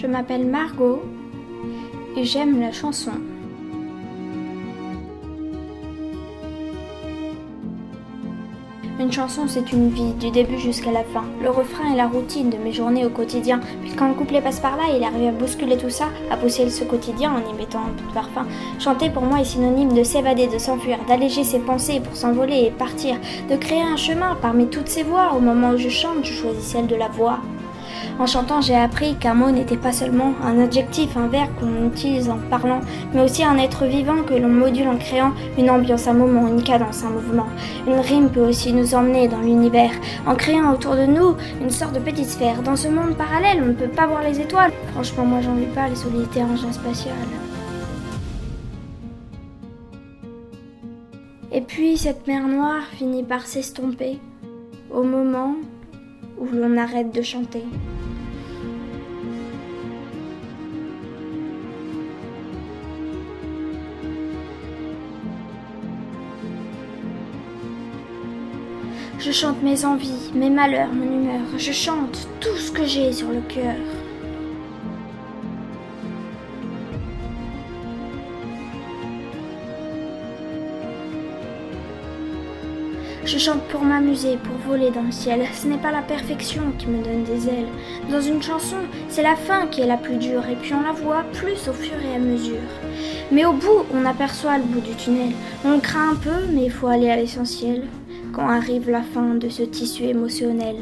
Je m'appelle Margot et j'aime la chanson. Une chanson, c'est une vie, du début jusqu'à la fin. Le refrain est la routine de mes journées au quotidien. Puis quand le couplet passe par là, il arrive à bousculer tout ça, à pousser ce quotidien en y mettant un peu de parfum. Chanter pour moi est synonyme de s'évader, de s'enfuir, d'alléger ses pensées pour s'envoler et partir, de créer un chemin parmi toutes ces voix. Au moment où je chante, je choisis celle de la voix. En chantant, j'ai appris qu'un mot n'était pas seulement un adjectif, un verbe qu'on utilise en parlant, mais aussi un être vivant que l'on module en créant une ambiance, un moment, une cadence, un mouvement. Une rime peut aussi nous emmener dans l'univers, en créant autour de nous une sorte de petite sphère. Dans ce monde parallèle, on ne peut pas voir les étoiles. Franchement, moi j'en vis pas les solitaires engins spatial. Et puis cette mer noire finit par s'estomper au moment où l'on arrête de chanter. Je chante mes envies, mes malheurs, mon humeur. Je chante tout ce que j'ai sur le cœur. Je chante pour m'amuser, pour voler dans le ciel. Ce n'est pas la perfection qui me donne des ailes. Dans une chanson, c'est la fin qui est la plus dure, et puis on la voit plus au fur et à mesure. Mais au bout, on aperçoit le bout du tunnel. On craint un peu, mais il faut aller à l'essentiel quand arrive la fin de ce tissu émotionnel.